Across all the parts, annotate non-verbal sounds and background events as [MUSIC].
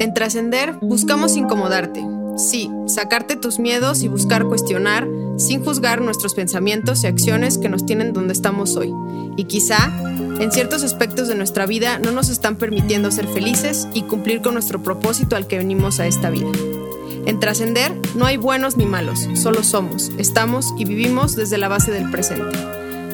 En Trascender buscamos incomodarte. Sí, sacarte tus miedos y buscar cuestionar sin juzgar nuestros pensamientos y acciones que nos tienen donde estamos hoy. Y quizá, en ciertos aspectos de nuestra vida no nos están permitiendo ser felices y cumplir con nuestro propósito al que venimos a esta vida. En Trascender no hay buenos ni malos, solo somos, estamos y vivimos desde la base del presente.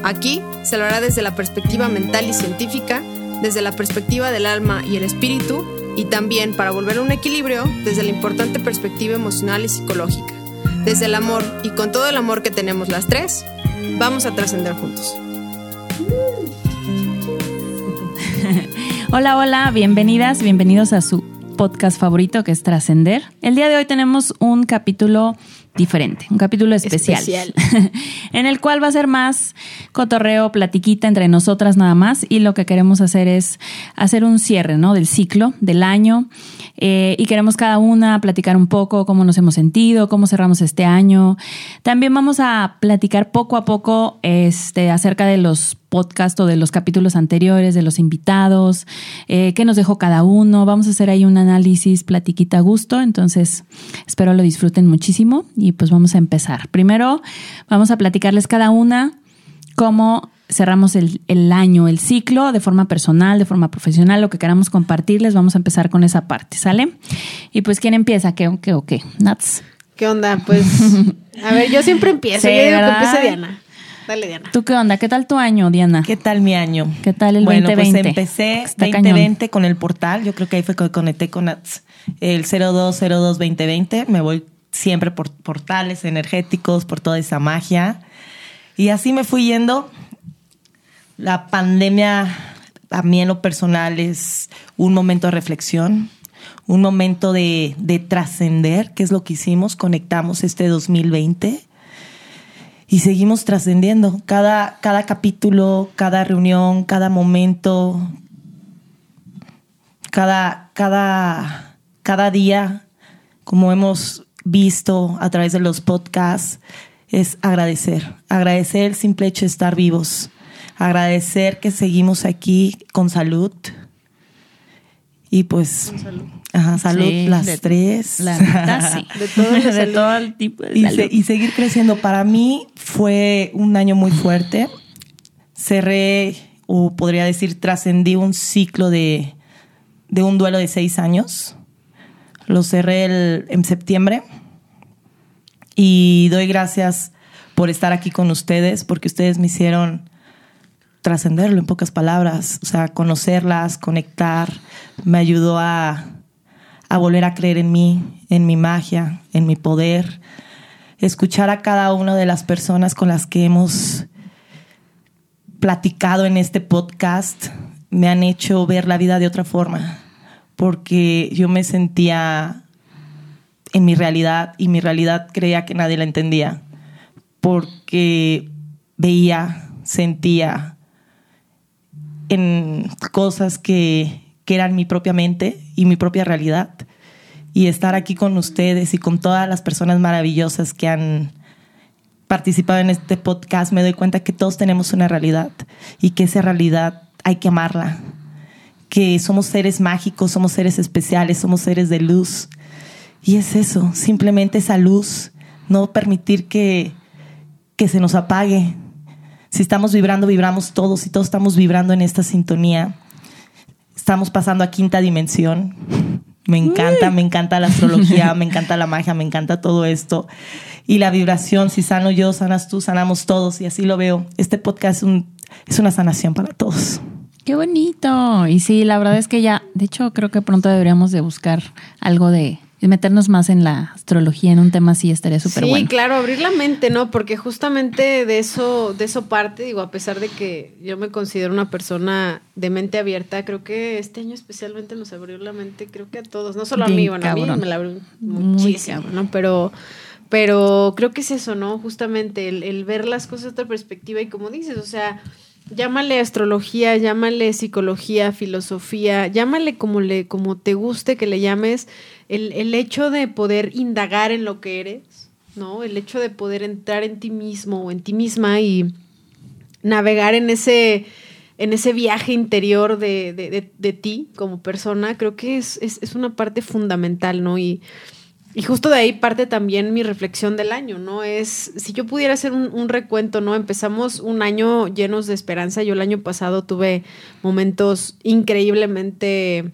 Aquí se lo hará desde la perspectiva mental y científica, desde la perspectiva del alma y el espíritu, y también para volver a un equilibrio desde la importante perspectiva emocional y psicológica. Desde el amor y con todo el amor que tenemos las tres, vamos a trascender juntos. Hola, hola, bienvenidas, bienvenidos a su podcast favorito que es Trascender. El día de hoy tenemos un capítulo diferente, un capítulo especial, Especial. [LAUGHS] en el cual va a ser más cotorreo, platiquita entre nosotras nada más y lo que queremos hacer es hacer un cierre, ¿no? Del ciclo, del año eh, y queremos cada una platicar un poco cómo nos hemos sentido, cómo cerramos este año. También vamos a platicar poco a poco este, acerca de los podcasts o de los capítulos anteriores, de los invitados, eh, qué nos dejó cada uno. Vamos a hacer ahí un análisis, platiquita a gusto. Entonces, espero lo disfruten muchísimo y pues vamos a empezar. Primero, vamos a platicarles cada una cómo cerramos el, el, año, el ciclo, de forma personal, de forma profesional, lo que queramos compartirles. Vamos a empezar con esa parte, ¿sale? Y pues, ¿quién empieza? ¿Qué o qué o qué? Nats. ¿Qué onda? Pues, [LAUGHS] a ver, yo siempre empiezo. Sí, yo digo que empiece Diana. Dale, Diana. ¿Tú qué onda? ¿Qué tal tu año, Diana? ¿Qué tal mi año? ¿Qué tal el bueno, 2020? pues empecé Está 2020 con el portal. Yo creo que ahí fue que conecté con el 0202-2020. Me voy siempre por portales energéticos, por toda esa magia. Y así me fui yendo. La pandemia a mí en lo personal es un momento de reflexión, un momento de, de trascender, que es lo que hicimos, conectamos este 2020 y seguimos trascendiendo. Cada, cada capítulo, cada reunión, cada momento, cada, cada, cada día, como hemos visto a través de los podcasts, es agradecer. Agradecer el simple hecho de estar vivos. Agradecer que seguimos aquí con salud. Y pues, salud. Ajá, salud Sí, las de- tres. La sí. [LAUGHS] De todo el [LAUGHS] de salud. todo el tipo de y, salud. se- y seguir creciendo. Para mí fue un año muy fuerte. Cerré, o podría decir, trascendí un ciclo de, de un duelo de seis años. Lo cerré el- en septiembre. Y doy gracias por estar aquí con ustedes, porque ustedes me hicieron trascenderlo en pocas palabras, o sea, conocerlas, conectar, me ayudó a, a volver a creer en mí, en mi magia, en mi poder, escuchar a cada una de las personas con las que hemos platicado en este podcast me han hecho ver la vida de otra forma, porque yo me sentía en mi realidad y mi realidad creía que nadie la entendía, porque veía, sentía en cosas que, que eran mi propia mente y mi propia realidad. Y estar aquí con ustedes y con todas las personas maravillosas que han participado en este podcast, me doy cuenta que todos tenemos una realidad y que esa realidad hay que amarla. Que somos seres mágicos, somos seres especiales, somos seres de luz. Y es eso, simplemente esa luz, no permitir que, que se nos apague. Si estamos vibrando, vibramos todos y todos estamos vibrando en esta sintonía. Estamos pasando a quinta dimensión. Me encanta, me encanta la astrología, [LAUGHS] me encanta la magia, me encanta todo esto. Y la vibración, si sano yo, sanas tú, sanamos todos. Y así lo veo. Este podcast es, un- es una sanación para todos. Qué bonito. Y sí, la verdad es que ya, de hecho, creo que pronto deberíamos de buscar algo de, de meternos más en la astrología, en un tema así, estaría súper sí, bueno. claro, abrir la mente, ¿no? Porque justamente de eso, de eso parte, digo, a pesar de que yo me considero una persona de mente abierta, creo que este año especialmente nos abrió la mente, creo que a todos, no solo a Bien mí, bueno, a mí me la abrió muchísimo. ¿no? Pero, pero creo que es eso, ¿no? Justamente el, el ver las cosas de otra perspectiva y como dices, o sea, llámale astrología, llámale psicología, filosofía, llámale como le, como te guste que le llames, el, el hecho de poder indagar en lo que eres, ¿no? El hecho de poder entrar en ti mismo o en ti misma y navegar en ese en ese viaje interior de, de, de, ti como persona, creo que es, es, es, una parte fundamental, ¿no? Y, y justo de ahí parte también mi reflexión del año, ¿no? Es, si yo pudiera hacer un, recuento, ¿no? Empezamos un año llenos de esperanza. Yo el año pasado tuve momentos increíblemente,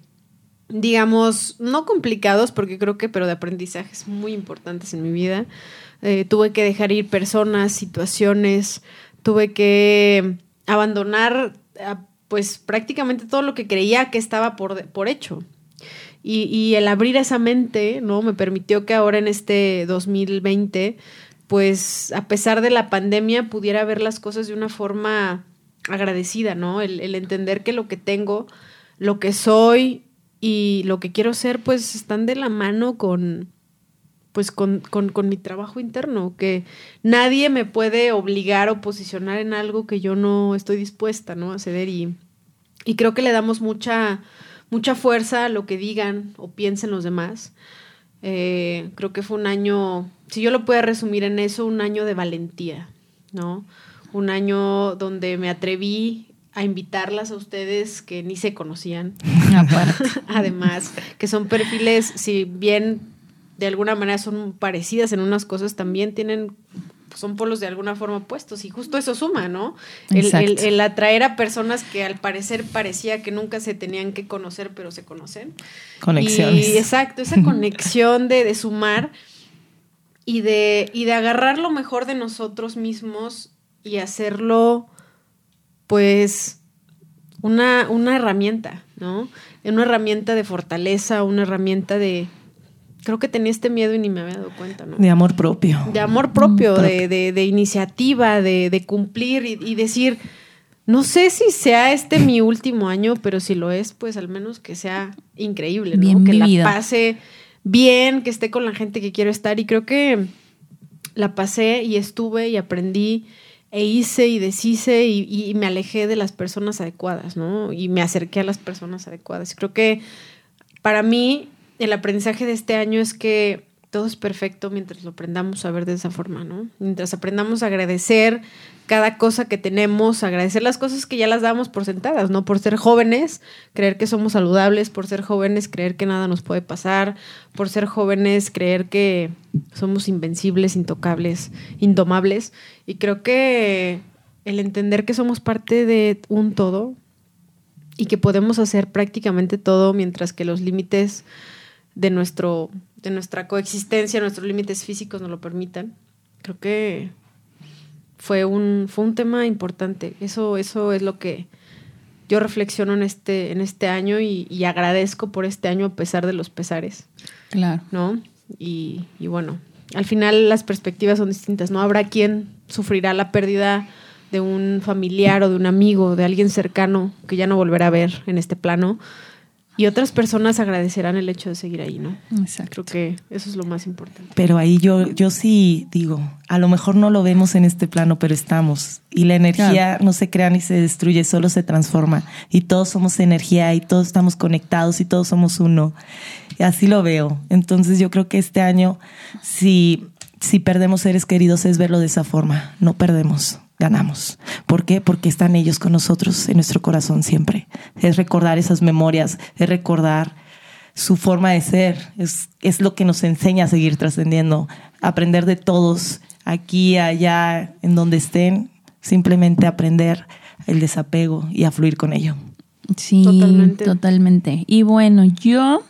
digamos, no complicados, porque creo que, pero de aprendizajes muy importantes en mi vida. Eh, tuve que dejar ir personas, situaciones, tuve que abandonar pues prácticamente todo lo que creía que estaba por, por hecho. Y, el abrir esa mente, ¿no? Me permitió que ahora en este 2020, pues a pesar de la pandemia, pudiera ver las cosas de una forma agradecida, ¿no? El, el entender que lo que tengo, lo que soy y lo que quiero ser, pues están de la mano con, pues con, con, con, mi trabajo interno, que nadie me puede obligar o posicionar en algo que yo no estoy dispuesta, ¿no? A ceder y, y creo que le damos mucha, mucha fuerza a lo que digan o piensen los demás. Eh, creo que fue un año, si yo lo puedo resumir en eso, un año de valentía, ¿no? Un año donde me atreví a invitarlas a ustedes que ni se conocían, [LAUGHS] [LAUGHS] además, que son perfiles, si bien de alguna manera son parecidas en unas cosas, también tienen son polos de alguna forma opuestos y justo eso suma, ¿no? El, el, el, atraer a personas que al parecer parecía que nunca se tenían que conocer, pero se conocen. Conexiones. Y, exacto, esa [LAUGHS] conexión de, de, sumar y de, y de agarrar lo mejor de nosotros mismos y hacerlo, pues, una, una herramienta, ¿no? Una herramienta de fortaleza, una herramienta de, creo que tenía este miedo y ni me había dado cuenta, ¿no? De amor propio. De amor propio, mm, de, de, de, iniciativa, de, de cumplir y, y, decir, no sé si sea este mi último año, pero si lo es, pues al menos que sea increíble, ¿no? Bien que la pase bien, que esté con la gente que quiero estar y creo que la pasé y estuve y aprendí e hice y deshice y, y me alejé de las personas adecuadas, ¿no? Y me acerqué a las personas adecuadas. Creo que para mí el aprendizaje de este año es que todo es perfecto mientras lo aprendamos a ver de esa forma, ¿no? Mientras aprendamos a agradecer cada cosa que tenemos, agradecer las cosas que ya las damos por sentadas, ¿no? Por ser jóvenes, creer que somos saludables, por ser jóvenes, creer que nada nos puede pasar, por ser jóvenes, creer que somos invencibles, intocables, indomables. Y creo que el entender que somos parte de un todo y que podemos hacer prácticamente todo mientras que los límites de, nuestro, de nuestra coexistencia, nuestros límites físicos nos lo permitan. Creo que fue un, fue un tema importante. Eso, eso es lo que yo reflexiono en este, en este año y, y agradezco por este año a pesar de los pesares. Claro. ¿No? Y, y, bueno, al final las perspectivas son distintas, ¿no? Habrá quien sufrirá la pérdida de un familiar o de un amigo, de alguien cercano que ya no volverá a ver en este plano y otras personas agradecerán el hecho de seguir ahí, ¿no? Exacto. Creo que eso es lo más importante. Pero ahí yo, yo sí digo, a lo mejor no lo vemos en este plano, pero estamos. Y la energía claro. no se crea ni se destruye, solo se transforma. Y todos somos energía y todos estamos conectados y todos somos uno. Y así lo veo. Entonces yo creo que este año, si, si perdemos seres queridos, es verlo de esa forma. No perdemos ganamos. ¿Por qué? Porque están ellos con nosotros en nuestro corazón siempre. Es recordar esas memorias, es recordar su forma de ser, es, es lo que nos enseña a seguir trascendiendo, aprender de todos, aquí, allá, en donde estén, simplemente aprender el desapego y a fluir con ello. Sí, totalmente. totalmente. Y bueno, yo,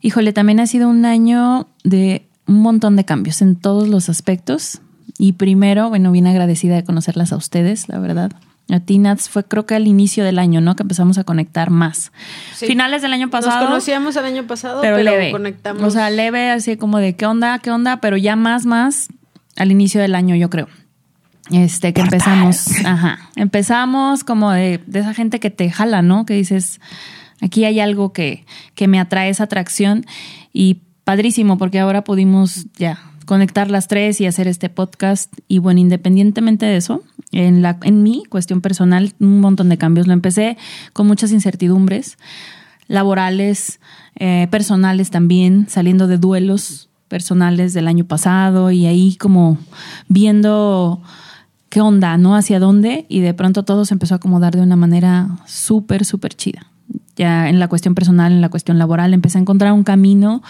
híjole, también ha sido un año de un montón de cambios en todos los aspectos y primero, bueno, bien agradecida de conocerlas a ustedes, la verdad. A ti, Nats, fue creo que al inicio del año, ¿no? Que empezamos a conectar más. Sí. Finales del año pasado. Nos conocíamos el año pasado, pero, pero leve. conectamos. O sea, leve, así como de qué onda, qué onda, pero ya más, más al inicio del año, yo creo. Este, que Portal. empezamos, ajá, empezamos como de, de, esa gente que te jala, ¿no? Que dices, aquí hay algo que, que me atrae esa atracción y padrísimo porque ahora pudimos ya conectar las tres y hacer este podcast. Y bueno, independientemente de eso, en, la, en mi cuestión personal, un montón de cambios. Lo empecé con muchas incertidumbres laborales, eh, personales también, saliendo de duelos personales del año pasado y ahí como viendo qué onda, ¿no? ¿Hacia dónde? Y de pronto todo se empezó a acomodar de una manera súper, súper chida. Ya en la cuestión personal, en la cuestión laboral, empecé a encontrar un camino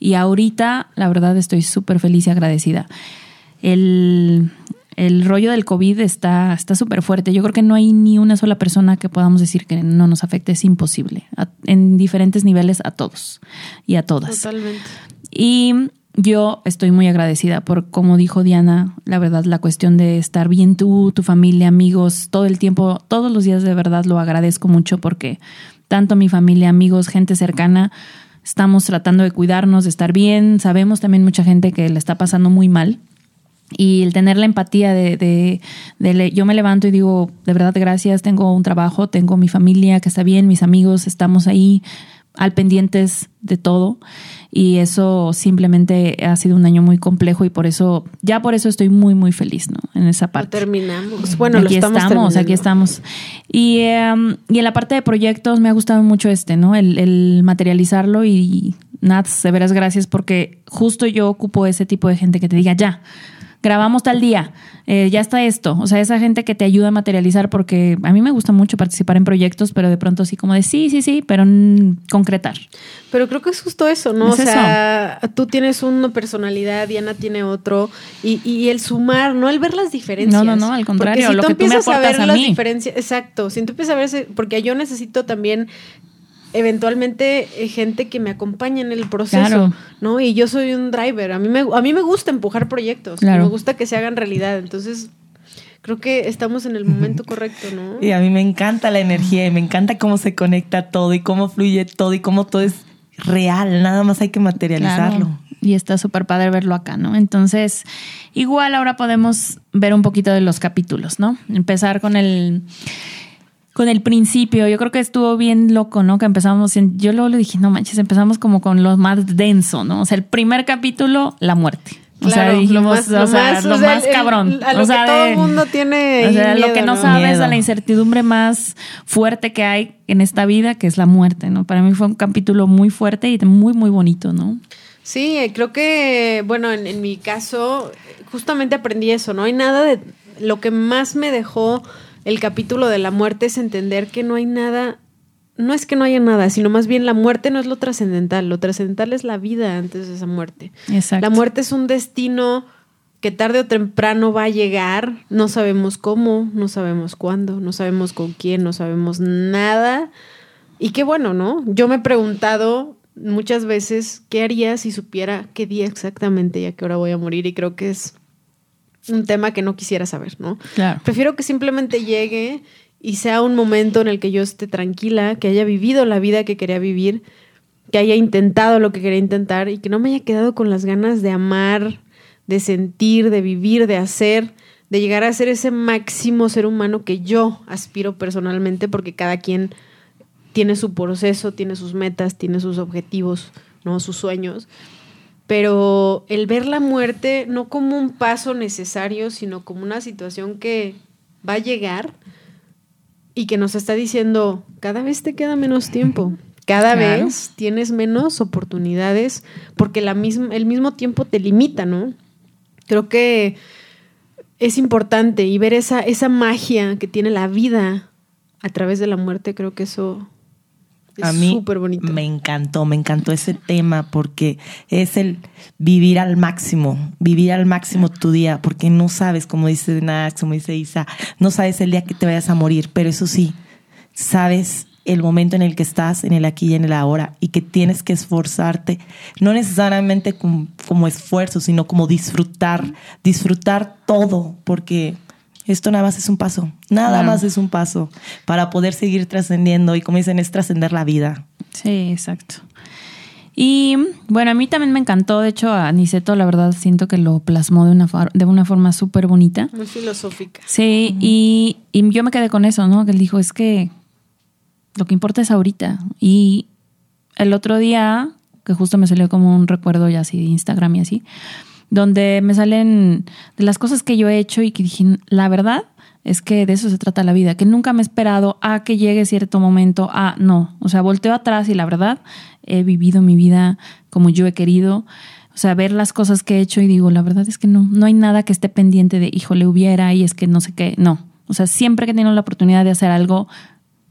y ahorita, la verdad, estoy súper feliz y agradecida. El, el rollo del COVID está súper fuerte. Yo creo que no hay ni una sola persona que podamos decir que no nos afecte. Es imposible. en diferentes niveles a todos y a todas. Totalmente. Y yo estoy muy agradecida por, como dijo Diana, la verdad, la cuestión de estar bien tú, tu familia, amigos, todo el tiempo, todos los días de verdad lo agradezco mucho porque tanto mi familia, amigos, gente cercana, estamos tratando de cuidarnos, de estar bien. Sabemos también mucha gente que le está pasando muy mal. Y el tener la empatía de, de, de, yo me levanto y digo, de verdad, gracias, tengo un trabajo, tengo mi familia que está bien, mis amigos, estamos ahí al pendientes de todo y eso simplemente ha sido un año muy complejo y por eso, ya por eso estoy muy, muy feliz, ¿no? En esa parte. terminamos. Bueno, aquí lo estamos, estamos aquí estamos. Y, em, y en la parte de proyectos me ha gustado mucho este, ¿no? El, el materializarlo y Nats, de veras gracias porque justo yo ocupo ese tipo de gente que te diga, ya, grabamos tal día, eh, ya está esto. O sea, esa gente que te ayuda a materializar, porque a mí me gusta mucho participar en proyectos, pero de pronto sí como de sí, sí, sí, pero concretar. Pero creo que es justo eso, ¿no? o sea, tú tienes una personalidad, Diana tiene otro, y, y, el sumar, no el ver las diferencias. No, no, no, al contrario, lo que tú me aportas a, ver mí. exacto, si tú empiezas a ver, porque yo necesito también eventualmente eh, gente que me acompañe en el proceso, ¿no? Y yo soy un driver, a mí me, a mí me gusta empujar proyectos, me gusta que se hagan realidad, entonces creo que estamos en el momento correcto, ¿no? Y a mí me encanta la energía y me encanta cómo se conecta todo y cómo fluye todo y cómo todo es real, nada más hay que materializarlo. Y está súper padre verlo acá, ¿no? Entonces, igual ahora podemos ver un poquito de los capítulos, ¿no? Empezar con el con el principio. Yo creo que estuvo bien loco, ¿no? Que empezamos, en, yo luego le dije, no manches, empezamos como con lo más denso, ¿no? O sea, el primer capítulo, la muerte. O sea, dijimos, lo más, lo más, cabrón. a lo que todo el mundo tiene. O sea, lo que no, sabes, a la incertidumbre más fuerte que hay en esta vida, que es la muerte, ¿no? Para mí fue un capítulo muy fuerte y muy, muy bonito, ¿no? Sí, creo que, bueno, en, en mi caso, justamente aprendí eso, ¿no? Hay nada de. Lo que más me dejó el capítulo de la muerte es entender que no hay nada, no es que no haya nada, sino más bien la muerte no es lo trascendental, lo trascendental es la vida antes de esa muerte. Exacto. La muerte es un destino que tarde o temprano va a llegar, no sabemos cómo, no sabemos cuándo, no sabemos con quién, no sabemos nada. Y qué bueno, ¿no? Yo me he preguntado muchas veces qué haría si supiera qué día exactamente y a qué hora voy a morir y creo que es un tema que no quisiera saber, ¿no? Claro. Prefiero que simplemente llegue y sea un momento en el que yo esté tranquila, que haya vivido la vida que quería vivir, que haya intentado lo que quería intentar y que no me haya quedado con las ganas de amar, de sentir, de vivir, de hacer, de llegar a ser ese máximo ser humano que yo aspiro personalmente, porque cada quien tiene su proceso, tiene sus metas, tiene sus objetivos, ¿no? sus sueños pero el ver la muerte no como un paso necesario, sino como una situación que va a llegar y que nos está diciendo, cada vez te queda menos tiempo, cada vez tienes menos oportunidades porque la misma, el mismo tiempo te limita, ¿no? Creo que es importante y ver esa, esa magia que tiene la vida a través de la muerte, creo que eso a mí me encantó, me encantó ese tema porque es el vivir al máximo, vivir al máximo tu día, porque no sabes, como dice Nax, como dice Isa, no sabes el día que te vayas a morir, pero eso sí, sabes el momento en el que estás, en el aquí y en el ahora, y que tienes que esforzarte, no necesariamente como, como esfuerzo, sino como disfrutar, disfrutar todo, porque esto nada más es un paso, nada más es un paso para poder seguir trascendiendo y como dicen, es trascender la vida. Sí, exacto. Y bueno, a mí también me encantó, de hecho a Niceto la verdad siento que lo plasmó de una, de una forma súper bonita. Muy filosófica. Sí, y, y yo me quedé con eso, ¿no? Que él dijo, es que lo que importa es ahorita. Y el otro día, que justo me salió como un recuerdo ya así de Instagram y así, donde me salen de las cosas que yo he hecho y que dije, la verdad es que de eso se trata la vida, que nunca me he esperado a que llegue cierto momento, a no, o sea, volteo atrás y la verdad he vivido mi vida como yo he querido. O sea, ver las cosas que he hecho y digo, la verdad es que no, no hay nada que esté pendiente de, híjole, hubiera y es que no sé qué, no. O sea, siempre que tengo la oportunidad de hacer algo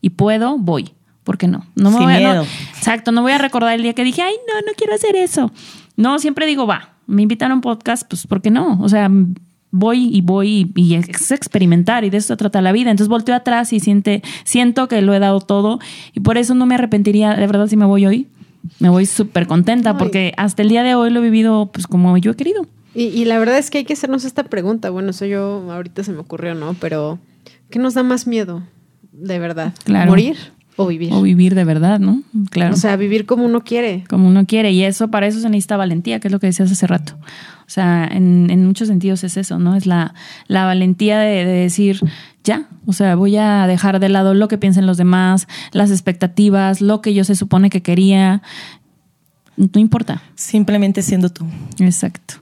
y puedo, voy. ¿Por qué no? No me Sin voy a, no- exacto, no voy a recordar el día que dije, ay, no, no quiero hacer eso. No, siempre digo, va, me invitaron a un podcast, pues, ¿por qué no? O sea, voy y voy y, y es experimentar y de eso trata la vida. Entonces volteo atrás y siente, siento que lo he dado todo y por eso no me arrepentiría, de verdad, si me voy hoy. Me voy súper contenta Ay. porque hasta el día de hoy lo he vivido pues como yo he querido. Y, y la verdad es que hay que hacernos esta pregunta. Bueno, eso yo ahorita se me ocurrió, ¿no? Pero, ¿qué nos da más miedo? De verdad. Claro. ¿Morir o vivir? O vivir de verdad, ¿no? Claro. O sea, vivir como uno quiere. como uno quiere. Y eso, para eso se necesita valentía, que es lo que decías hace rato. O sea, en, en muchos sentidos es eso, ¿no? Es la, la valentía de, de decir, ya, o sea, voy a dejar de lado lo que piensen los demás, las expectativas, lo que yo se supone que quería. No importa. Simplemente siendo tú. Exacto.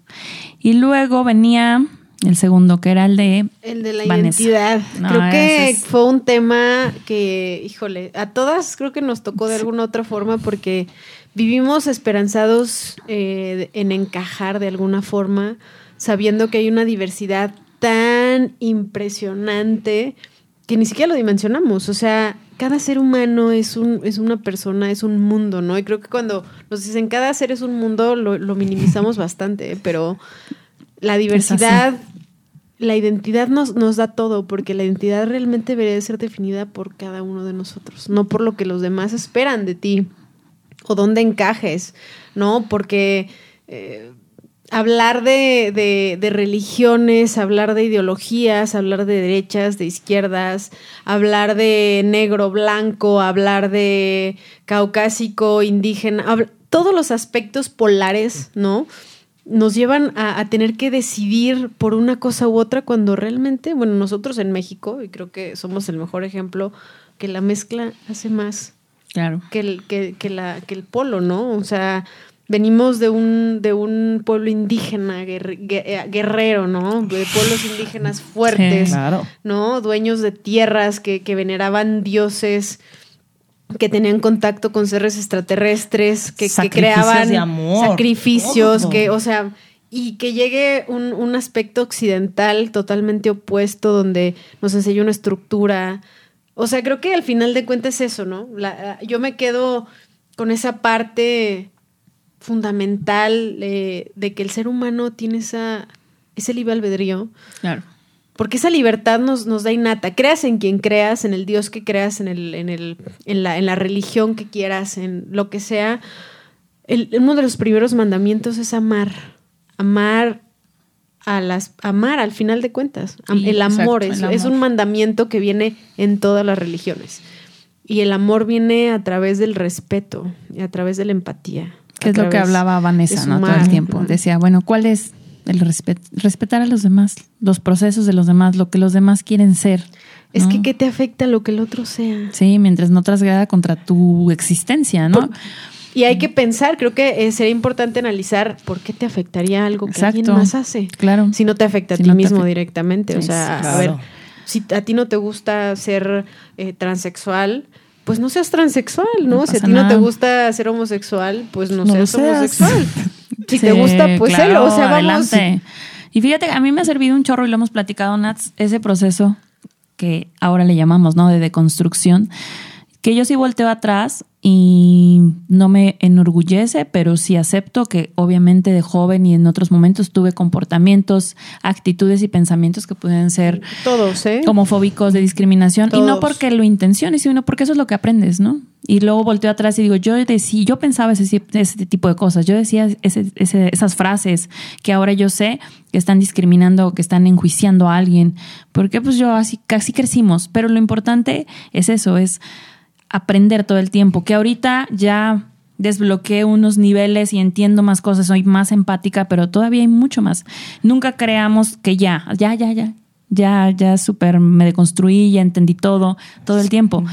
Y luego venía el segundo, que era el de El de la Vanessa. identidad. No, creo que es- fue un tema que, híjole, a todas creo que nos tocó de alguna otra forma porque vivimos esperanzados eh, en encajar de alguna forma, sabiendo que hay una diversidad tan impresionante que ni siquiera lo dimensionamos. O sea, cada ser humano es, un, es una persona, es un mundo, ¿no? Y creo que cuando nos dicen cada ser es un mundo, lo, lo minimizamos [LAUGHS] bastante, ¿eh? pero la diversidad, la identidad nos, nos da todo, porque la identidad realmente debería de ser definida por cada uno de nosotros, no por lo que los demás esperan de ti o dónde encajes, ¿no? Porque eh, hablar de, de- de religiones, hablar de ideologías, hablar de derechas, de izquierdas, hablar de negro, blanco, hablar de caucásico, indígena, todos los aspectos polares, ¿no? Nos llevan a, a tener que decidir por una cosa u otra cuando realmente, bueno, nosotros en México, y creo que somos el mejor ejemplo, que la mezcla hace más Claro. que el, que, que la, que el polo, ¿no? O sea, venimos de un, de un pueblo indígena, guerre- eh, guerrero, ¿no? De pueblos indígenas fuertes, Sí. Claro. ¿no? Dueños de tierras que, que veneraban dioses, que tenían contacto con seres extraterrestres, que, creaban de amor, sacrificios, todo. que, o sea, y que llegue un, un aspecto occidental totalmente opuesto, donde nos enseña una estructura. O sea, creo que al final de cuentas es eso, ¿no? La- yo me quedo con esa parte fundamental eh, de que el ser humano tiene esa, ese libre albedrío. Claro. Porque esa libertad nos, nos da innata. Creas en quien creas, en el Dios que creas, en, el, en, el, en, la, en la religión que quieras, en lo que sea. El- uno de los primeros mandamientos es amar. Amar a las amar al final de cuentas. Sí, el amor, exacto, es, el es un mandamiento que viene en todas las religiones. Y el amor viene a través del respeto y a través de la empatía. Que es lo que hablaba Vanessa, ¿no? Todo el tiempo. Decía, bueno, ¿cuál es el respet respetar a los demás, los procesos de los demás, lo que los demás quieren ser? Es ¿no? que ¿qué te afecta lo que el otro sea? Sí, mientras no trasgrada contra tu existencia, ¿no? Por- Y hay que pensar, creo que eh, sería importante analizar por qué te afectaría algo que alguien más hace. Claro. Si no te afecta a Si ti no mismo directamente. O sea, a ver, si a ti no te gusta ser eh, transexual, pues no seas transexual, ¿no? No si a ti no te gusta ser homosexual, pues no, No seas. homosexual. [LAUGHS] Si te gusta, pues claro, sélo. O sea, vamos. adelante. Y fíjate, a mí me ha servido un chorro y lo hemos platicado, Nats, ese proceso que ahora le llamamos, ¿no? De deconstrucción, que yo sí volteo atrás y no me enorgullece, pero sí acepto que obviamente de joven y en otros momentos tuve comportamientos, actitudes y pensamientos que pueden ser Todos, ¿eh? homofóbicos, de discriminación, y no porque lo intenciones, sino porque eso es lo que aprendes, ¿no? Y luego volteo atrás y digo, yo decí, yo pensaba ese, ese tipo de cosas, yo decía ese- ese- esas frases que ahora yo sé que están discriminando, que están enjuiciando a alguien, porque pues yo así casi crecimos, pero lo importante es eso, es aprender todo el tiempo, que ahorita ya desbloqueé unos niveles y entiendo más cosas, soy más empática, pero todavía hay mucho más. Nunca creamos que ya, ya, ya, ya, ya, ya súper me deconstruí, ya entendí todo, todo el tiempo.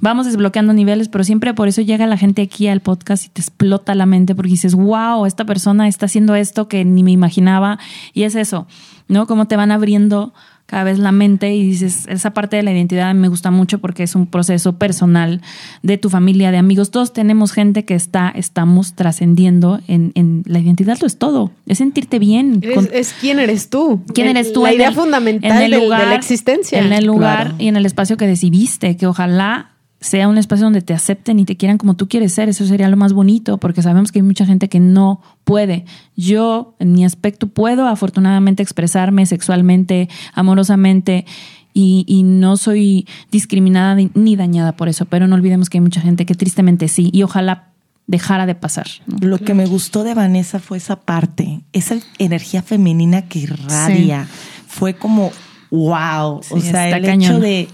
Vamos desbloqueando niveles, pero siempre por eso llega la gente aquí al podcast y te explota la mente porque dices, wow, esta persona está haciendo esto que ni me imaginaba. Y es eso, ¿no? Cómo te van abriendo cada vez la mente y dices, esa parte de la identidad me gusta mucho porque es un proceso personal de tu familia, de amigos. Todos tenemos gente que está, estamos trascendiendo en, en la identidad, lo es todo. Es sentirte bien. Es, es quién eres tú. ¿Quién eres tú? La idea el- fundamental en el del- lugar, de la existencia. En el lugar Claro. y en el espacio que decidiste, que ojalá sea un espacio donde te acepten y te quieran como tú quieres ser. Eso sería lo más bonito, porque sabemos que hay mucha gente que no puede. Yo, en mi aspecto, puedo afortunadamente expresarme sexualmente, amorosamente. Y, y no soy discriminada ni, dañada por eso, pero no olvidemos que hay mucha gente que tristemente sí, y ojalá dejara de pasar. ¿no? Lo que me gustó de Vanessa fue esa parte, esa energía femenina que irradia. Fue como, wow. o sea, el cañón. hecho de,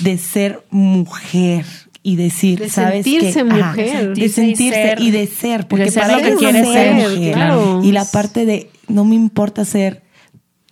de ser mujer y decir, De ¿sabes sentirse qué? mujer. de Sentirse y sentirse ser- y de ser, porque de ser para lo que quieres ser ser, mujer. claro. Y la parte de, no me importa ser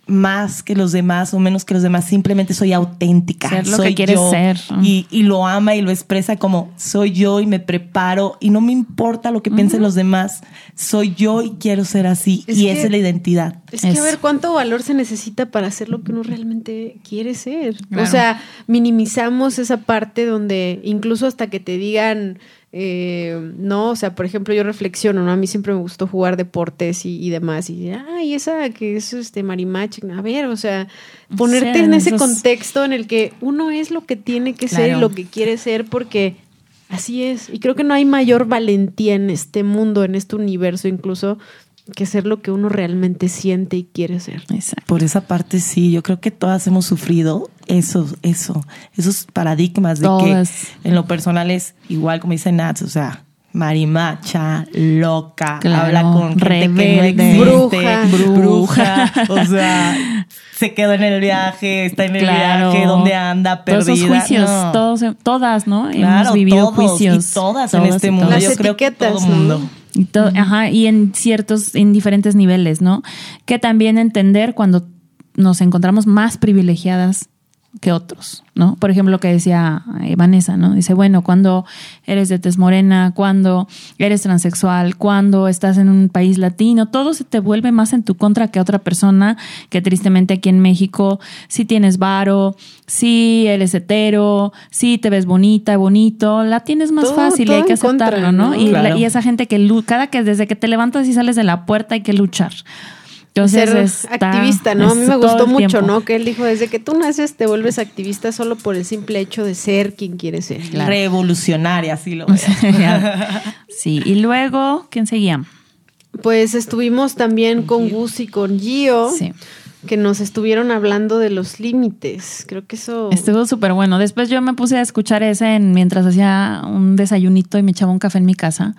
más que los demás o menos que los demás, simplemente soy auténtica. Ser lo que soy quieres yo. ser. Y, y lo ama y lo expresa como soy yo y me preparo y no me importa lo que piensen los demás, soy yo y quiero ser así Es y que- esa es la identidad. Es que a ver cuánto valor se necesita para hacer lo que uno realmente quiere ser. Claro. O sea, minimizamos esa parte donde incluso hasta que te digan, eh, no, o sea, por ejemplo, yo reflexiono, ¿no? A mí siempre me gustó jugar deportes y, y demás. Y, ay, esa que es este marimachi. A ver, o sea, ponerte en ese esos- contexto en el que uno es lo que tiene que ser y lo que quiere ser porque así es. Y creo que no hay mayor valentía en este mundo, en este universo incluso, que ser lo que uno realmente siente y quiere ser. Exacto. Por esa parte sí, yo creo que todas hemos sufrido eso, eso, esos paradigmas de Todas. que en lo personal es igual como dice Nats, o sea, marimacha, loca, Claro, habla con gente rebelde, que no existe, bruja. bruja, [LAUGHS] o sea, se quedó en el viaje, está en el Claro. viaje, donde anda Todos perdida. esos juicios, No. todos, todas, ¿no? Claro, Hemos vivido todos juicios. y todas, en Todas este y mundo. Las Yo creo que etiquetas, todo ¿no? mundo. Y Ajá, y en ciertos, en diferentes niveles, ¿no? Que también entender cuando nos encontramos más privilegiadas que otros, ¿no? Por ejemplo, lo que decía eh, Vanessa, ¿no? Dice, bueno, cuando eres de tez morena, cuando eres transexual, cuando estás en un país latino, todo se te vuelve más en tu contra que otra persona que tristemente aquí en México sí tienes varo, sí eres hetero, sí te ves bonita, bonito, la tienes más Todo- fácil y hay que contra, aceptarlo, ¿no? ¿no? Y, la- y esa gente que cada que desde que te levantas y sales de la puerta hay que luchar. Entonces, ser está- activista, ¿no? A mí me gustó mucho. ¿no? Que él dijo, desde que tú naces te vuelves activista solo por el simple hecho de ser quien quieres ser. Revolucionaria, así lo [LAUGHS] veo. [LAUGHS] sí, y luego, ¿quién seguía? Pues estuvimos también con Gus y con Gio, Sí. que nos estuvieron hablando de los límites. Creo que eso... Estuvo súper bueno. Después yo me puse a escuchar ese en- mientras hacía un desayunito y me echaba un café en mi casa.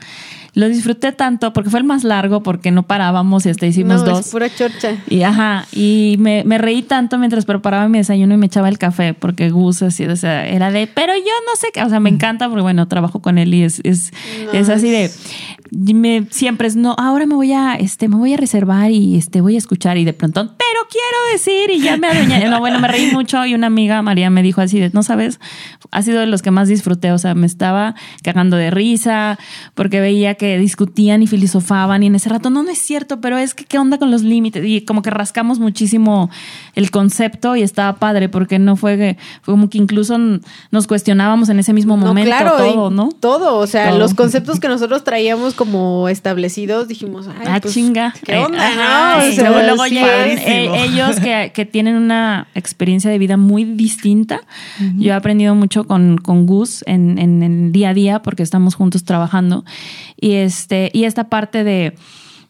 Lo disfruté tanto porque fue el más largo, porque no parábamos y hasta hicimos no, dos. es pura chorcha. Y ajá, y me, me reí tanto mientras preparaba mi desayuno y me echaba el café, porque Gus así, o sea, era de, pero yo no sé qué, o sea, me encanta porque bueno, trabajo con él y es, es, No, es así de, me, siempre es, no, ahora me voy a, este, me voy a reservar y este, voy a escuchar y de pronto, pero quiero decir y ya me adueñé. No, bueno, me reí mucho y una amiga, María, me dijo así de, no sabes, ha sido de los que más disfruté, o sea, me estaba cagando de risa porque veía que discutían y filosofaban y en ese rato, no, no es cierto, pero es que qué onda con los límites y como que rascamos muchísimo el concepto y estaba padre porque no fue, que- fue como que incluso nos cuestionábamos en ese mismo momento todo, y ¿no? Todo, o sea, Todo. los conceptos que nosotros traíamos como establecidos, dijimos, ay, ah, pues, chinga. ¿Qué onda, Ajá, no? O y sea, luego, luego llegan eh, ellos que, que tienen una experiencia de vida muy distinta. Yo he aprendido mucho con, con Gus en, en el día a día porque estamos juntos trabajando. Y, este, y esta parte de,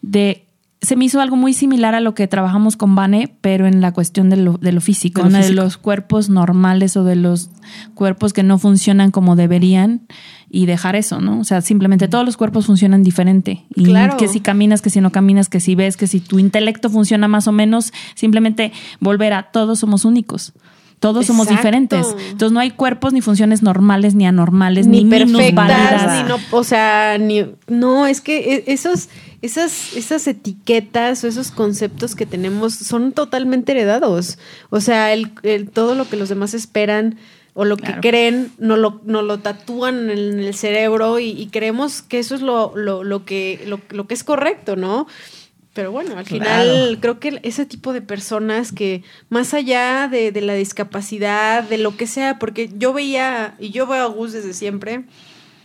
de se me hizo algo muy similar a lo que trabajamos con Vane, pero en la cuestión de lo, de lo físico, De lo ¿no? de físico. los cuerpos normales o de los cuerpos que no funcionan como deberían y dejar eso, ¿no? O sea, simplemente todos los cuerpos funcionan diferente. Y Claro. que si caminas, que si no caminas, que si ves, que si tu intelecto funciona más o menos, simplemente volver a todos somos únicos. Todos somos diferentes. Entonces no hay cuerpos ni funciones normales ni anormales ni, ni perfectas, ni no, o sea, ni no, es que e- esos esas esas etiquetas o esos conceptos que tenemos son totalmente heredados. O sea, el, el- todo lo que los demás esperan o lo Claro. que creen, no lo, no lo tatúan en el cerebro y, y creemos que eso es lo, lo, lo que, lo, lo que es correcto, ¿no? Pero bueno, al Claro. final creo que ese tipo de personas que más allá de, de la discapacidad, de lo que sea, porque yo veía, y yo veo a Gus desde siempre,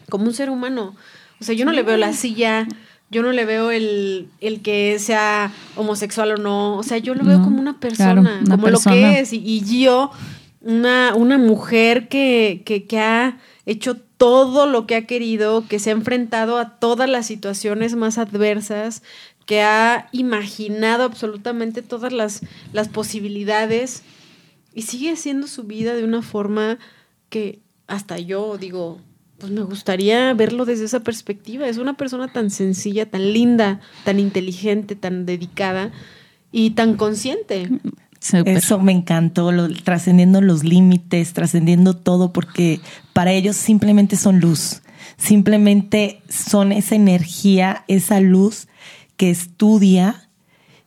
como un ser humano. O sea, yo no le veo la silla, yo no le veo el, el que sea homosexual o no. O sea, yo lo veo No, como una claro, persona, una como lo que es. Y, y Gio, una, una mujer que, que, que ha hecho todo lo que ha querido, que se ha enfrentado a todas las situaciones más adversas, que ha imaginado absolutamente todas las, las posibilidades y sigue haciendo su vida de una forma que hasta yo digo, pues me gustaría verlo desde esa perspectiva. Es una persona tan sencilla, tan linda, tan inteligente, tan dedicada y tan consciente. Eso me encantó, lo- trascendiendo los límites, trascendiendo todo, porque para ellos simplemente son luz, simplemente son esa energía, esa luz que estudia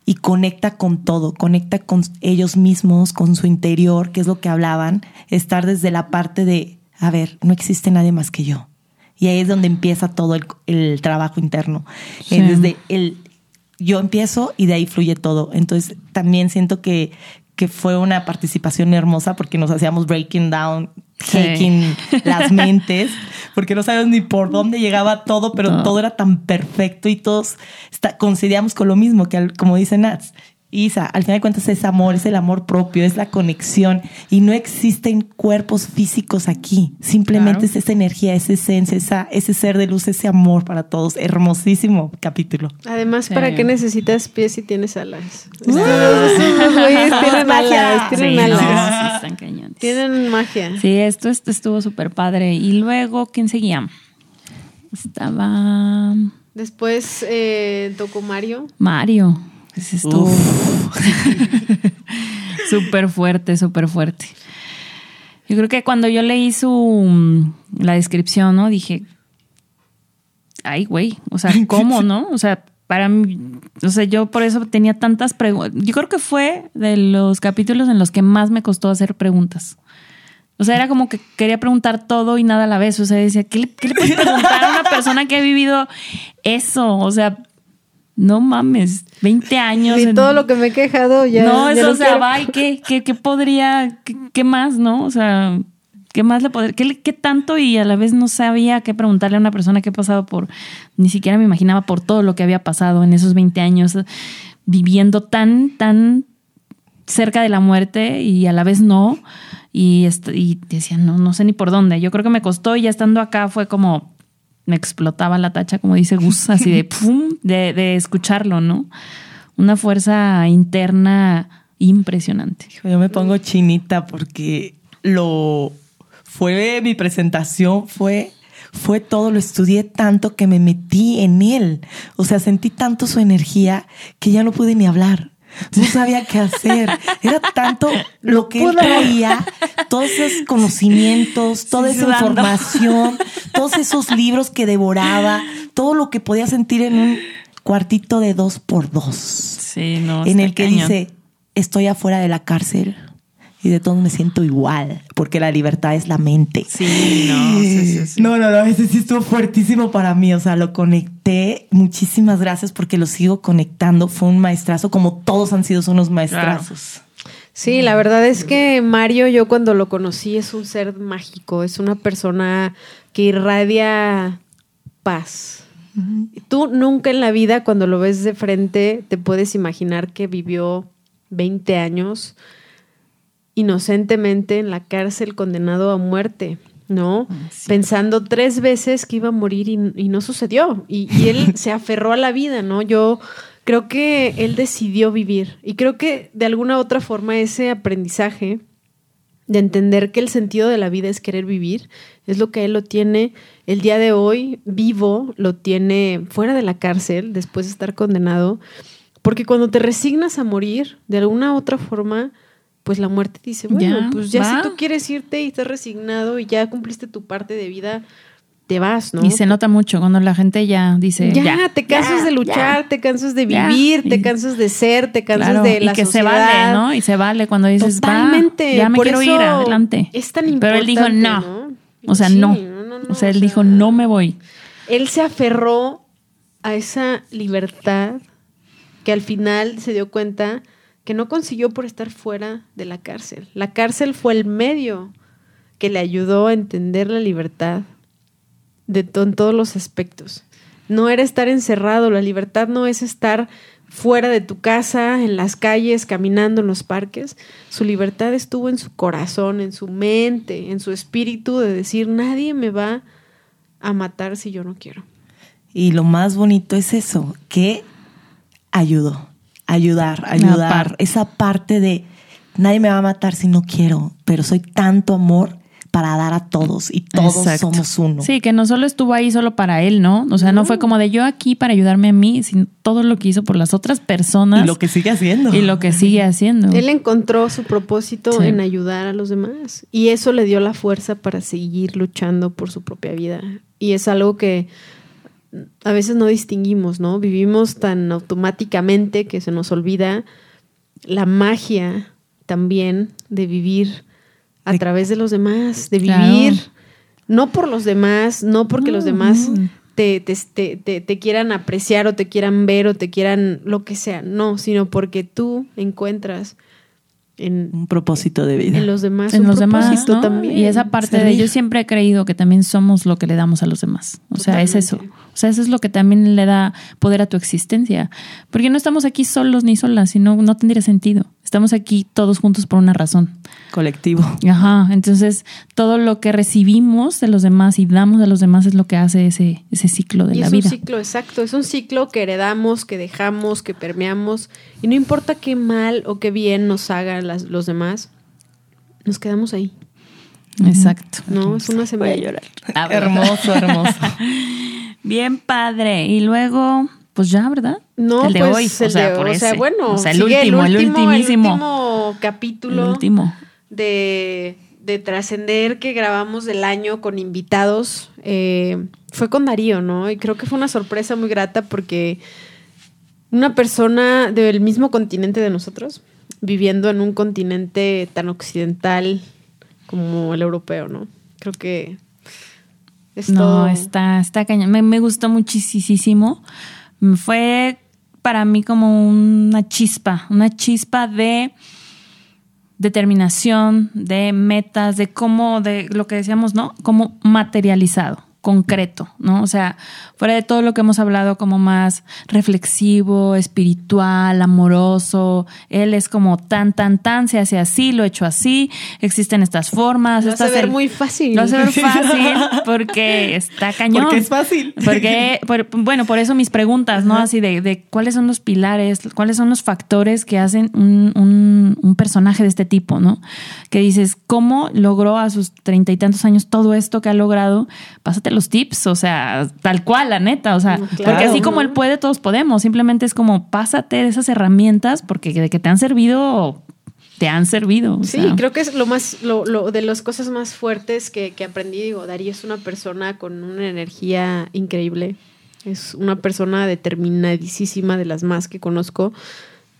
y conecta con todo, conecta con ellos mismos, con su interior, que es lo que hablaban, estar desde la parte de, a ver, no existe nadie más que yo. Y ahí es donde empieza todo el, el trabajo interno. Sí. Desde el yo empiezo y de ahí fluye todo. Entonces también siento que, que fue una participación hermosa porque nos hacíamos breaking down, Sí. taking las [LAUGHS] mentes, porque no sabíamos ni por dónde llegaba todo, pero No. todo era tan perfecto y todos está- coincidíamos con lo mismo, que al- como dice Nats. Isa, al final de cuentas es amor, es el amor propio, es la conexión y no existen cuerpos físicos aquí. Simplemente Claro. es esa energía, esa esencia, esa, ese ser de luz, ese amor para todos. Hermosísimo capítulo. Además, Sí. ¿para qué necesitas pies si tienes alas? ¡Uh! Estos güeyes [LAUGHS] tienen Magia. alas, tienen Sí, no, alas. sí están cañones. Tienen magia. Sí, esto, esto estuvo súper padre. Y luego, ¿quién seguía? Estaba Después eh, tocó Mario. Mario. Ese estuvo [LAUGHS] súper fuerte, súper fuerte. Yo creo que cuando yo leí su mm, la descripción, ¿no? Dije, ay, güey, o sea, ¿cómo, no? O sea, para mí, o sea, yo por eso tenía tantas preguntas. Yo creo que fue de los capítulos en los que más me costó hacer preguntas. O sea, era como que quería preguntar todo y nada a la vez. O sea, decía, ¿qué le, qué le puedes preguntar a una persona que ha vivido eso? O sea, no mames, 20 años. Y en- todo lo que me he quejado ya. no, ya eso, o sea, quiero. va, ¿y qué, qué, qué podría, qué, qué más, no? O sea, ¿qué más le podría, qué, qué tanto? Y a la vez no sabía qué preguntarle a una persona que ha pasado por, ni siquiera me imaginaba por todo lo que había pasado en esos 20 años, viviendo tan, tan cerca de la muerte y a la vez no. Y, est- y decía, no, no sé ni por dónde. Yo creo que me costó y ya estando acá fue como, me explotaba la tacha, como dice Gus, así de [LAUGHS] pum, de, de escucharlo, ¿no? Una fuerza interna impresionante. Hijo, Yo me pongo chinita porque lo fue mi presentación, fue fue todo, lo estudié tanto que me metí en él. O sea, sentí tanto su energía que ya no pude ni hablar. No sabía qué hacer. Era tanto lo que él traía, todos esos conocimientos, toda esa información, todos esos libros que devoraba, todo lo que podía sentir en un cuartito de dos por dos Sí, no. en el que cañón. dice, estoy afuera de la cárcel y de todo me siento igual, porque la libertad es la mente. Sí, no, sí, sí, sí. No, no, no, ese sí estuvo fuertísimo para mí, o sea, lo conecté. Muchísimas gracias porque lo sigo conectando. Fue un maestrazo, como todos han sido unos maestrazos. Sí, la verdad es que Mario, yo cuando lo conocí, es un ser mágico, es una persona que irradia paz. Tú nunca en la vida, cuando lo ves de frente, te puedes imaginar que vivió 20 años inocentemente en la cárcel condenado a muerte, ¿no? Pensando tres veces que iba a morir y, y no sucedió. Y, y él [LAUGHS] se aferró a la vida, ¿no? Yo creo que él decidió vivir. Y creo que de alguna u otra forma ese aprendizaje de entender que el sentido de la vida es querer vivir, es lo que él lo tiene el día de hoy vivo, lo tiene fuera de la cárcel después de estar condenado, porque cuando te resignas a morir, de alguna u otra forma, pues la muerte dice, bueno, Ya, pues ya va. si tú quieres irte y estás resignado y ya cumpliste tu parte de vida, te vas, ¿no? Y se nota mucho cuando la gente ya dice. ya, Ya, te cansas ya, de luchar, te cansas de vivir, te cansas de ser, te cansas Claro, de la y que se sociedad. vale, ¿no? Y se vale cuando dices, va, Totalmente. ya me por quiero eso ir, adelante. Es tan Pero él dijo, importante, no. O sea, Sí, no. no, no, O sea, él o dijo, no me voy. Él se aferró a esa libertad que al final se dio cuenta que no consiguió por estar fuera de la cárcel. La cárcel fue el medio que le ayudó a entender la libertad de en todos los aspectos. No era estar encerrado, la libertad no es estar fuera de tu casa, en las calles, caminando en los parques. Su libertad estuvo en su corazón, en su mente, en su espíritu de decir, nadie me va a matar si yo no quiero. Y lo más bonito es eso, que ayudó ayudar, ayudar. Esa parte de nadie me va a matar si no quiero, pero soy tanto amor para dar a todos y todos somos uno. Sí, que no solo estuvo ahí solo para él, ¿no? O sea, no. fue como de yo aquí para ayudarme a mí, sino todo lo que hizo por las otras personas. Y lo que sigue haciendo. Y lo que sigue haciendo. Él encontró su propósito en ayudar a los demás y eso le dio la fuerza para seguir luchando por su propia vida. Y es algo que a veces no distinguimos, ¿no? Vivimos tan automáticamente que se nos olvida la magia también de vivir a través de los demás, de vivir no por los demás, no porque los demás te, te, te, quieran apreciar o te quieran ver o te quieran lo que sea, no, sino porque tú encuentras en un propósito de vida. En los demás. En los demás también. Y esa parte de yo siempre he creído que también somos lo que le damos a los demás. O sea, es eso. O sea, eso es lo que también le da poder a tu existencia. Porque no estamos aquí solos ni solas, sino no tendría sentido. Estamos aquí todos juntos por una razón. Colectivo. Ajá. Entonces, todo lo que recibimos de los demás y damos a los demás es lo que hace ese, ese ciclo de la vida. Es un ciclo, exacto. Es un ciclo que heredamos, que dejamos, que permeamos. Y no importa qué mal o qué bien nos hagan las, los demás, nos quedamos ahí. Exacto. No, es una semana. Voy a llorar. hermoso, hermoso. [LAUGHS] Bien padre. Y luego pues ya, ¿verdad? No, el de pues hoy. El o, sea, de, o sea, bueno, o sea, el, último, el, ultimísimo. El último capítulo el último. de, de trascender que grabamos del año con invitados eh, fue con Darío, ¿no? Y creo que fue una sorpresa muy grata porque una persona del mismo continente de nosotros, viviendo en un continente tan occidental como el europeo, ¿no? Creo que no, está, está cañón. Me, me gustó muchísimo fue para mí como una chispa, una chispa de determinación, de metas, de cómo, de lo que decíamos, ¿no? Como materializado concreto, ¿no? O sea, fuera de todo lo que hemos hablado como más reflexivo, espiritual, amoroso, él es como tan, tan, tan, se hace así, lo he hecho así, existen estas formas. Lo hace ver muy fácil. Lo hace ver [LAUGHS] fácil porque está cañón. Porque es fácil. Porque, bueno, por eso mis preguntas, ¿no? Así de, de, cuáles son los pilares, cuáles son los factores que hacen un, un, un personaje de este tipo, ¿no? Que dices, ¿cómo logró a sus treinta y tantos años todo esto que ha logrado? Pásate los tips, o sea, tal cual, la neta, o sea, porque así como él puede, todos podemos, simplemente es como pásate esas herramientas porque de que te han servido, te han servido. sí, creo que es lo más, lo, lo, de las cosas más fuertes que, que aprendí, digo, Darío es una persona con una energía increíble, es una persona determinadísima de las más que conozco.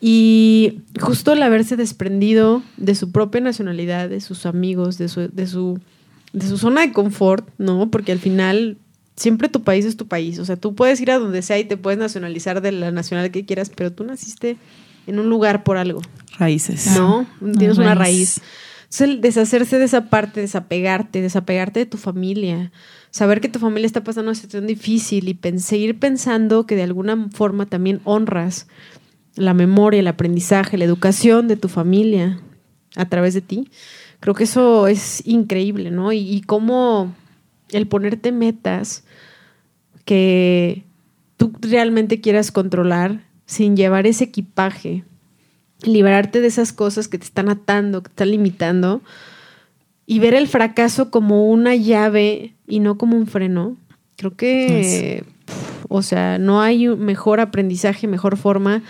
Y justo el haberse desprendido de su propia nacionalidad, de sus amigos, de su, de su de su zona de confort, ¿no? Porque al final siempre tu país es tu país. O sea, tú puedes ir a donde sea y te puedes nacionalizar de la nacional que quieras, pero tú naciste en un lugar por algo. Raíces. ¿No? Tienes una raíz. Entonces, el deshacerse de esa parte, desapegarte, desapegarte de tu familia, saber que tu familia está pasando una situación difícil y seguir pensando que de alguna forma también honras la memoria, el aprendizaje, la educación de tu familia a través de ti Creo que eso es increíble, ¿no? Y, cómo el ponerte metas que tú realmente quieras controlar sin llevar ese equipaje, liberarte de esas cosas que te están atando, que te están limitando y ver el fracaso como una llave y no como un freno. Creo que, o sea, no hay mejor aprendizaje, mejor forma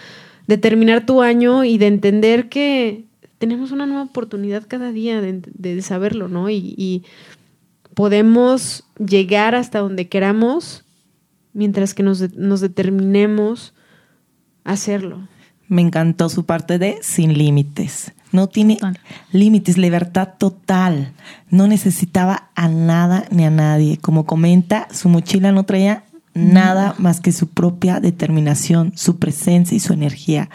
de terminar tu año y de entender que tenemos una nueva oportunidad cada día de, saberlo, ¿no? Y, podemos llegar hasta donde queramos mientras que nos, determinemos a hacerlo. Me encantó su parte de sin límites. No tiene límites, libertad total. No necesitaba a nada ni a nadie. Como comenta, su mochila no traía nada más que su propia determinación, su presencia y su energía.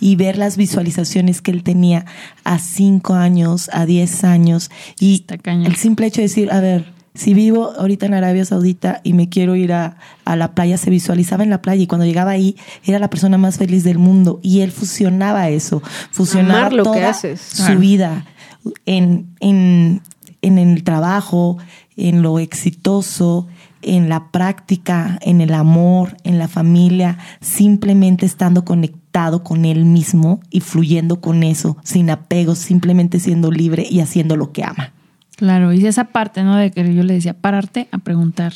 Y ver las visualizaciones que él tenía a cinco años, a diez años. Y el simple hecho de decir, a ver, si vivo ahorita en Arabia Saudita y me quiero ir a, a la playa, se visualizaba en la playa y cuando llegaba ahí era la persona más feliz del mundo. Y él fusionaba eso, fusionaba Amar lo que toda haces. su vida en, en, en el trabajo, en lo exitoso, en la práctica, en el amor, en la familia, simplemente estando conectado con él mismo y fluyendo con eso, sin apegos, simplemente siendo libre y haciendo lo que ama. Claro, y esa parte, ¿no? De que yo le decía, pararte a preguntar,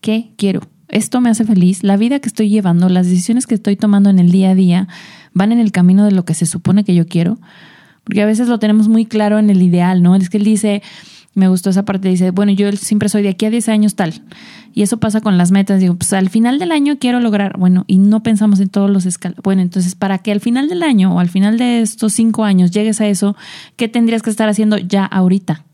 ¿qué quiero? ¿Esto me hace feliz? ¿La vida que estoy llevando, las decisiones que estoy tomando en el día a día, van en el camino de lo que se supone que yo quiero? Porque a veces lo tenemos muy claro en el ideal, ¿no? Es que él dice, me gustó esa parte, dice, bueno, yo siempre soy de aquí a 10 años tal. Y eso pasa con las metas. Digo, pues al final del año quiero lograr, bueno, y no pensamos en todos los escalones. Bueno, entonces para que al final del año o al final de estos cinco años llegues a eso, ¿qué tendrías que estar haciendo ya ahorita?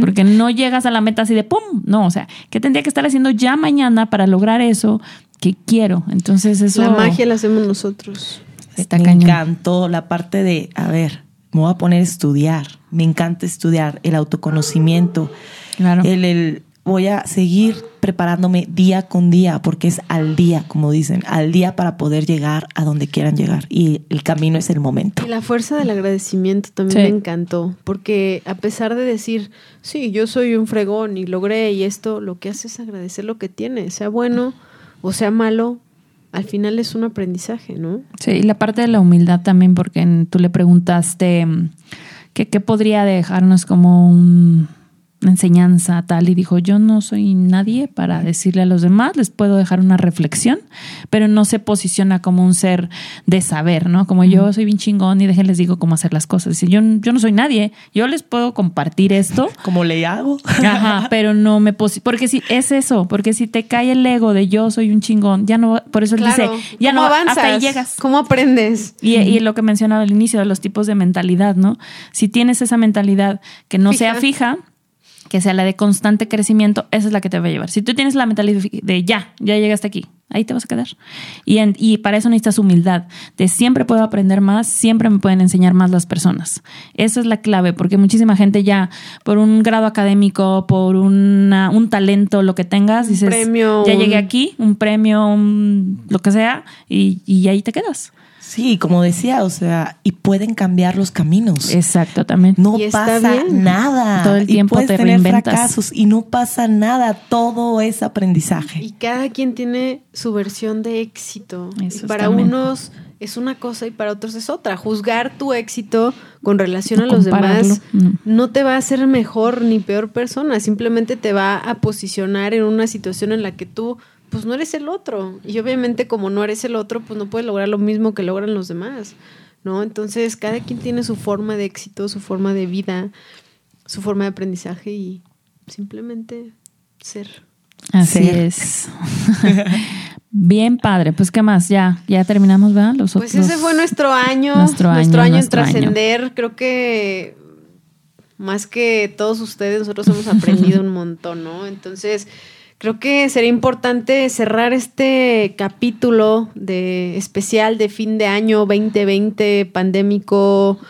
Porque no llegas a la meta así de ¡pum! No, o sea, ¿qué tendría que estar haciendo ya mañana para lograr eso que quiero? Entonces eso... La magia la hacemos nosotros. Está me cañón. encantó la parte de, a ver, me voy a poner a estudiar. Me encanta estudiar el autoconocimiento. Claro. El, el- voy a seguir preparándome día con día, porque es al día, como dicen, al día para poder llegar a donde quieran llegar. Y el camino es el momento. Y la fuerza del agradecimiento también Sí. me encantó, porque a pesar de decir, sí, yo soy un fregón y logré y esto, lo que hace es agradecer lo que tiene, sea bueno o sea malo, al final es un aprendizaje, ¿no? Sí, y la parte de la humildad también, porque tú le preguntaste mm, que qué podría dejarnos como un- enseñanza tal y dijo, yo no soy nadie para decirle a los demás, les puedo dejar una reflexión, pero no se posiciona como un ser de saber, ¿no? Como yo soy bien chingón y déjenles digo cómo hacer las cosas. Y yo, yo no soy nadie, yo les puedo compartir esto, [LAUGHS] Como le hago. [LAUGHS] Ajá, pero no me porque si es eso, porque si te cae el ego de yo soy un chingón, ya no, por eso él dice, ya ¿Cómo no avanzas? hasta ahí llegas. ¿Cómo aprendes? Y, y lo que mencionaba al inicio de los tipos de mentalidad, ¿no? Si tienes esa mentalidad que no Fija. sea fija, que sea la de constante crecimiento, esa es la que te va a llevar. Si tú tienes la mentalidad de ya, ya llegaste aquí, ahí te vas a quedar. Y, en- y para eso necesitas humildad, de siempre puedo aprender más, siempre me pueden enseñar más las personas. Esa es la clave, porque muchísima gente ya, por un grado académico, por una- un talento, lo que tengas, dices, premio, ya llegué aquí, un premio, un- lo que sea, y, y ahí te quedas. Sí, como decía, o sea, y pueden cambiar los caminos. Exacto, también. No pasa bien. nada. Todo el Y tiempo puedes te tener reinventas. fracasos y no pasa nada. Todo es aprendizaje. Y cada quien tiene su versión de éxito. Eso Y para también. unos es una cosa y para otros es otra. Juzgar tu éxito con relación a los demás no. no te va a hacer mejor ni peor persona. Simplemente te va a posicionar en una situación en la que tú pues no eres el otro. Y obviamente como no eres el otro, pues no puedes lograr lo mismo que logran los demás. ¿No? Entonces cada quien tiene su forma de éxito, su forma de vida, su forma de aprendizaje y simplemente ser. Así Ser. es. [LAUGHS] Bien padre. Pues, ¿qué más? Ya, ya terminamos, ¿verdad? Los Pues otros- ese fue nuestro año, Nuestro nuestro, año, nuestro en año. trascender. Creo que más que todos ustedes, nosotros hemos aprendido un montón, ¿no? Entonces, creo que sería importante cerrar este capítulo de especial de fin de año 2020 pandémico.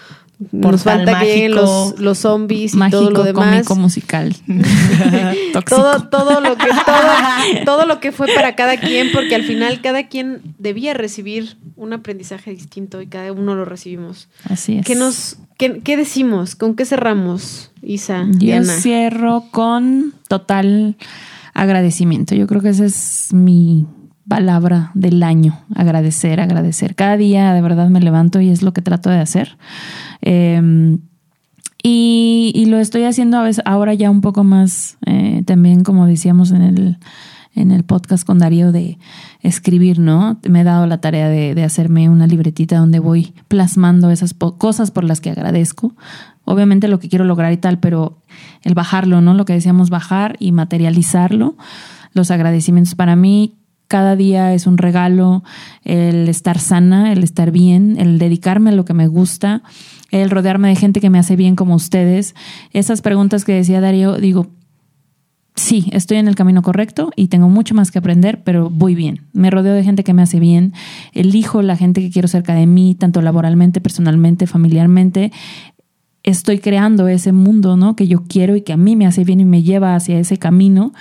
Nos Portal falta que lleguen los, los zombies y todo lo demás. cómico, musical. [LAUGHS] Todo, todo lo que todo, [LAUGHS] todo lo que fue para cada quien, porque al final cada quien debía recibir un aprendizaje distinto y cada uno lo recibimos. Así es. ¿Qué nos, qué, qué decimos? ¿Con qué cerramos, Isa? Yo Diana? cierro con total agradecimiento. Yo creo que esa es mi palabra del año. Agradecer, agradecer. Cada día de verdad me levanto y es lo que trato de hacer. Eh, y, lo estoy haciendo a veces ahora ya un poco más, eh, también como decíamos en el, en el podcast con Darío de escribir, ¿no? Me he dado la tarea de, hacerme una libretita donde voy plasmando esas cosas por las que agradezco. Obviamente lo que quiero lograr y tal, pero el bajarlo, ¿no? Lo que decíamos, bajar y materializarlo. Los agradecimientos para mí cada día es un regalo, el estar sana, el estar bien, el dedicarme a lo que me gusta, el rodearme de gente que me hace bien como ustedes. Esas preguntas que decía Darío, digo, sí, estoy en el camino correcto y tengo mucho más que aprender, pero voy bien. Me rodeo de gente que me hace bien, elijo la gente que quiero cerca de mí, tanto laboralmente, personalmente, familiarmente. Estoy creando ese mundo, ¿no? Que yo quiero y que a mí me hace bien y me lleva hacia ese camino.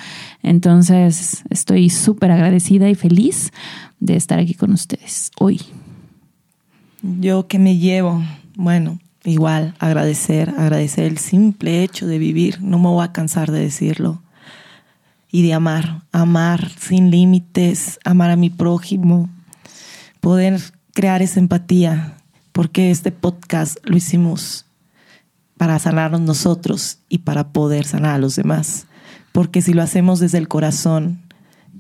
Entonces, estoy súper agradecida y feliz de estar aquí con ustedes hoy. Yo que me llevo, bueno, igual agradecer, agradecer el simple hecho de vivir, no me voy a cansar de decirlo y de amar, amar sin límites, amar a mi prójimo, poder crear esa empatía, porque este podcast lo hicimos para sanarnos nosotros y para poder sanar a los demás. Porque si lo hacemos desde el corazón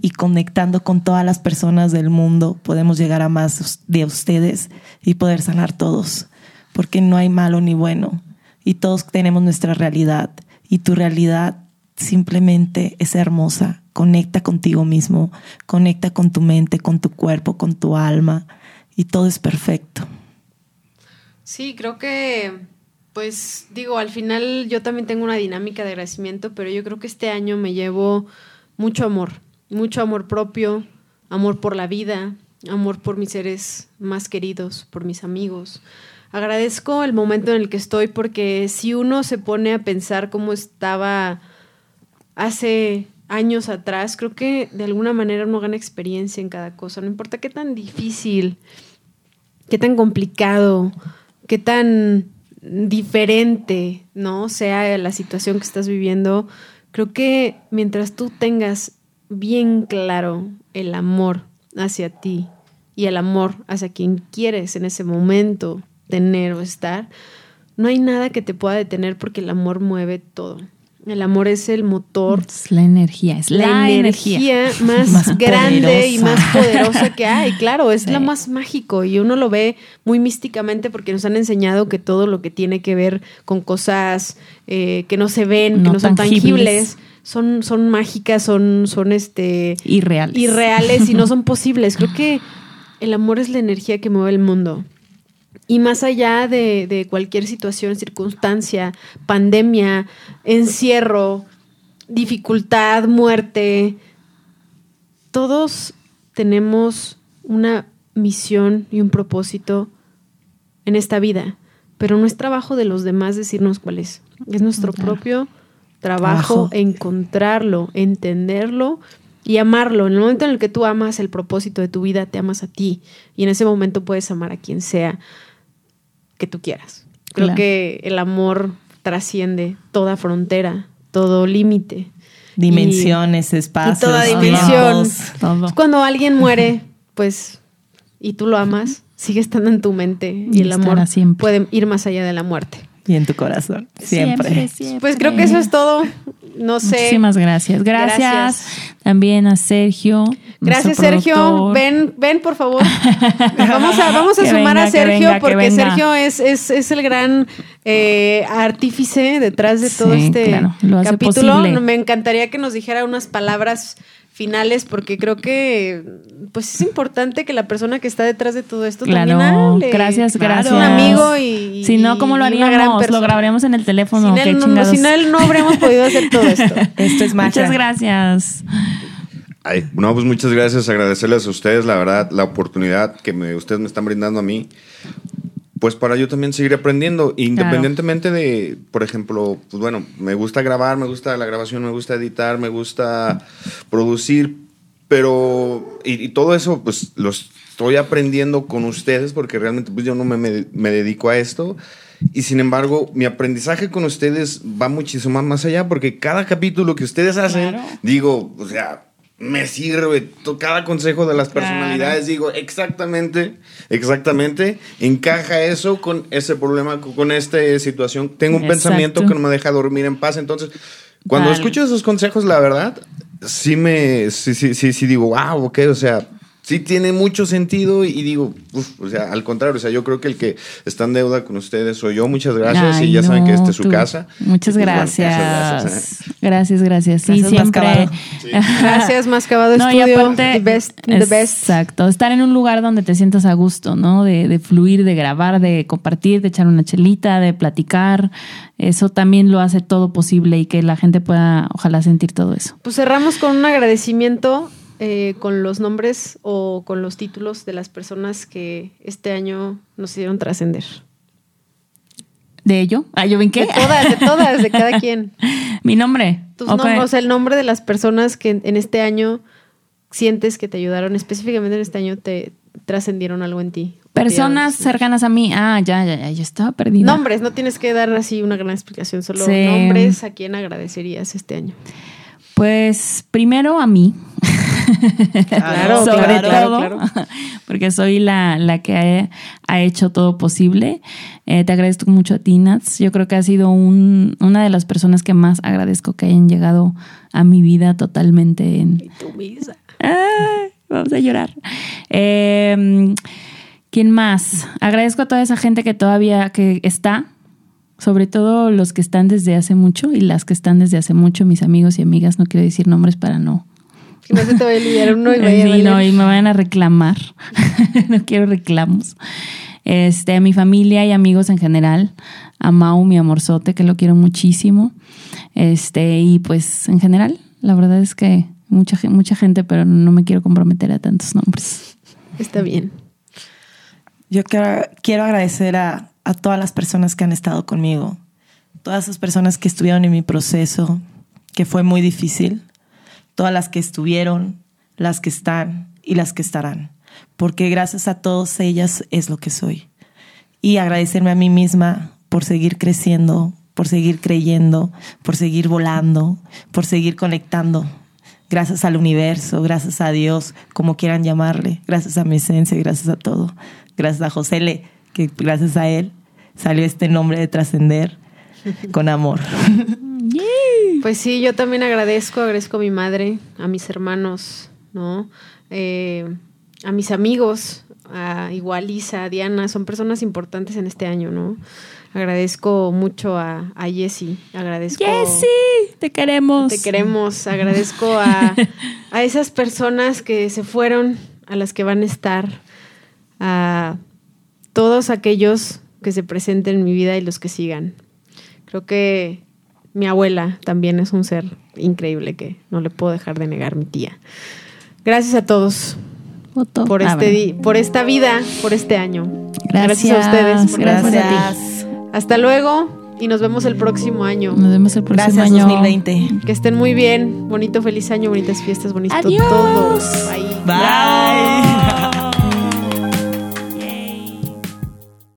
y conectando con todas las personas del mundo, podemos llegar a más de ustedes y poder sanar todos. Porque no hay malo ni bueno y todos tenemos nuestra realidad y tu realidad simplemente es hermosa. Conecta contigo mismo, conecta con tu mente, con tu cuerpo, con tu alma y todo es perfecto. Sí, creo que, pues digo, al final yo también tengo una dinámica de agradecimiento, pero yo creo que este año me llevo mucho amor, mucho amor propio, amor por la vida, amor por mis seres más queridos, por mis amigos. Agradezco el momento en el que estoy porque si uno se pone a pensar cómo estaba hace años atrás, creo que de alguna manera uno gana experiencia en cada cosa, no importa qué tan difícil, qué tan complicado, qué tan diferente, ¿no? Sea la situación que estás viviendo, creo que mientras tú tengas bien claro el amor hacia ti y el amor hacia quien quieres en ese momento tener o estar, no hay nada que te pueda detener porque el amor mueve todo. El amor es el motor. Es la energía, es la, energía, [LAUGHS] más, grande y más poderosa que hay. Claro, es la más mágico y uno lo ve muy místicamente porque nos han enseñado que todo lo que tiene que ver con cosas eh, que no se ven, que no son tangibles, son, son mágicas, son, son este irreales. irreales y no [LAUGHS] son posibles. Creo que el amor es la energía que mueve el mundo. Y más allá de, cualquier situación, circunstancia, pandemia, encierro, dificultad, muerte, todos tenemos una misión y un propósito en esta vida, pero no es trabajo de los demás decirnos cuál es. Es nuestro propio trabajo, encontrarlo, entenderlo y amarlo. En el momento en el que tú amas el propósito de tu vida, te amas a ti y en ese momento puedes amar a quien sea que tú quieras. Creo que el amor trasciende toda frontera, todo límite. Dimensiones, espacios. Y toda dimensión. Cuando alguien muere, pues, y tú lo amas, sigue estando en tu mente y, el amor puede ir más allá de la muerte. Y en tu corazón, siempre. Pues creo que eso es todo. No sé. Muchísimas gracias. Gracias, también a Sergio. Gracias, Sergio. Ven, ven, por favor. [LAUGHS] Vamos a, vamos a sumar a Sergio porque Sergio es, es, es, el gran eh, artífice detrás de todo este capítulo. Me encantaría que nos dijera unas palabras finales porque creo que pues es importante que la persona que está detrás de todo esto claro, también hable. Gracias, gracias. Un amigo y si no cómo lo haríamos, lo grabaríamos en el teléfono. Sin él, no, sin él no habríamos podido hacer todo esto. [LAUGHS] esto es magia. Muchas gracias. Ay, no, pues muchas gracias, agradecerles a ustedes, la verdad, la oportunidad que me, ustedes me están brindando a mí pues para yo también seguir aprendiendo, independientemente de, por ejemplo, pues bueno, me gusta grabar, me gusta la grabación, me gusta editar, me gusta producir, pero, y, todo eso, pues lo estoy aprendiendo con ustedes porque realmente pues yo no me, me, dedico a esto. Y sin embargo, mi aprendizaje con ustedes va muchísimo más allá porque cada capítulo que ustedes hacen, digo, o sea, me sirve cada consejo de las personalidades. Digo, exactamente, exactamente, encaja eso con ese problema, con esta situación. Tengo un pensamiento que no me deja dormir en paz. Entonces, cuando escucho esos consejos, la verdad, sí me, sí, sí, sí, sí digo, wow, ok, o sea, sí tiene mucho sentido y digo, uf, o sea, al contrario, o sea, yo creo que el que está en deuda con ustedes soy yo. Muchas gracias Ay, y ya saben que esta es su tú. casa. Muchas bueno, gracias. muchas gracias, ¿eh? Gracias, gracias. Sí, Gracias, siempre. Mascabado. [LAUGHS] Gracias, Mascabado No, y Estudio. aparte- the best, the best. Exacto. Estar en un lugar donde te sientas a gusto, ¿no? De, de fluir, de grabar, de compartir, de echar una chelita, de platicar. Eso también lo hace todo posible y que la gente pueda, ojalá, sentir todo eso. Pues cerramos con un agradecimiento eh, con los nombres o con los títulos de las personas que este año nos hicieron trascender. ¿De ello? Ah, ¿yo ven qué? De todas, de todas, de cada quien. [LAUGHS] Mi nombre. Tus nombres, o sea, el nombre de las personas que en, este año sientes que te ayudaron, específicamente en este año te trascendieron algo en ti. Personas Te- cercanas a mí. Ah, ya, ya, ya. Yo estaba perdida. Nombres, no tienes que dar así una gran explicación, solo Sí. nombres a quién agradecerías este año. Pues primero a mí. [LAUGHS] [LAUGHS] Claro, Sobre claro, todo, claro. [LAUGHS] porque soy la, la que ha, ha hecho todo posible. Eh, te agradezco mucho a ti, Nats. Yo creo que has sido un- una de las personas que más agradezco que hayan llegado a mi vida totalmente en, Tu misa. [LAUGHS] Ay, vamos a llorar. Eh, ¿Quién más? Agradezco a toda esa gente que todavía que está, sobre todo los que están desde hace mucho y las que están desde hace mucho, mis amigos y amigas. No quiero decir nombres para no. Que no se te vaya a olvidar uno y [LAUGHS] vaya a Sí, no, y me van a reclamar. [LAUGHS] no quiero reclamos. Este, a mi familia y amigos en general, a Mau, mi amorzote, que lo quiero muchísimo. Este, y pues en general, la verdad es que mucha, mucha gente, pero no me quiero comprometer a tantos nombres. Está bien. Yo quiero, quiero agradecer a, a todas las personas que han estado conmigo, todas esas personas que estuvieron en mi proceso, que fue muy difícil, todas las que estuvieron, las que están y las que estarán, porque gracias a todas ellas es lo que soy. Y agradecerme a mí misma por seguir creciendo, por seguir creyendo, por seguir volando, por seguir conectando. Gracias al universo, gracias a Dios, como quieran llamarle, gracias a mi esencia, gracias a todo. Gracias a José Le, que gracias a él salió este nombre de trascender con amor. [LAUGHS] Pues sí, yo también agradezco, agradezco a mi madre, a mis hermanos, ¿no? Eh, a mis amigos, a igual Isa, a Diana, son personas importantes en este año, ¿no? Agradezco mucho a, a Jessie, agradezco... Jessy, te queremos. Te queremos, agradezco a, [LAUGHS] a esas personas que se fueron, a las que van a estar, a todos aquellos que se presenten en mi vida y los que sigan. Creo que mi abuela también es un ser increíble que no le puedo dejar de negar, mi tía. Gracias a todos Foto. por, Ah, este di- por esta vida, por este año. Gracias, a ustedes. por gracias a a ti. Gracias. Hasta luego y nos vemos el próximo año. Nos vemos el próximo Gracias año. 2020. Que estén muy bien. Bonito, feliz año, bonitas fiestas, bonito Adiós. todo. Bye. Bye.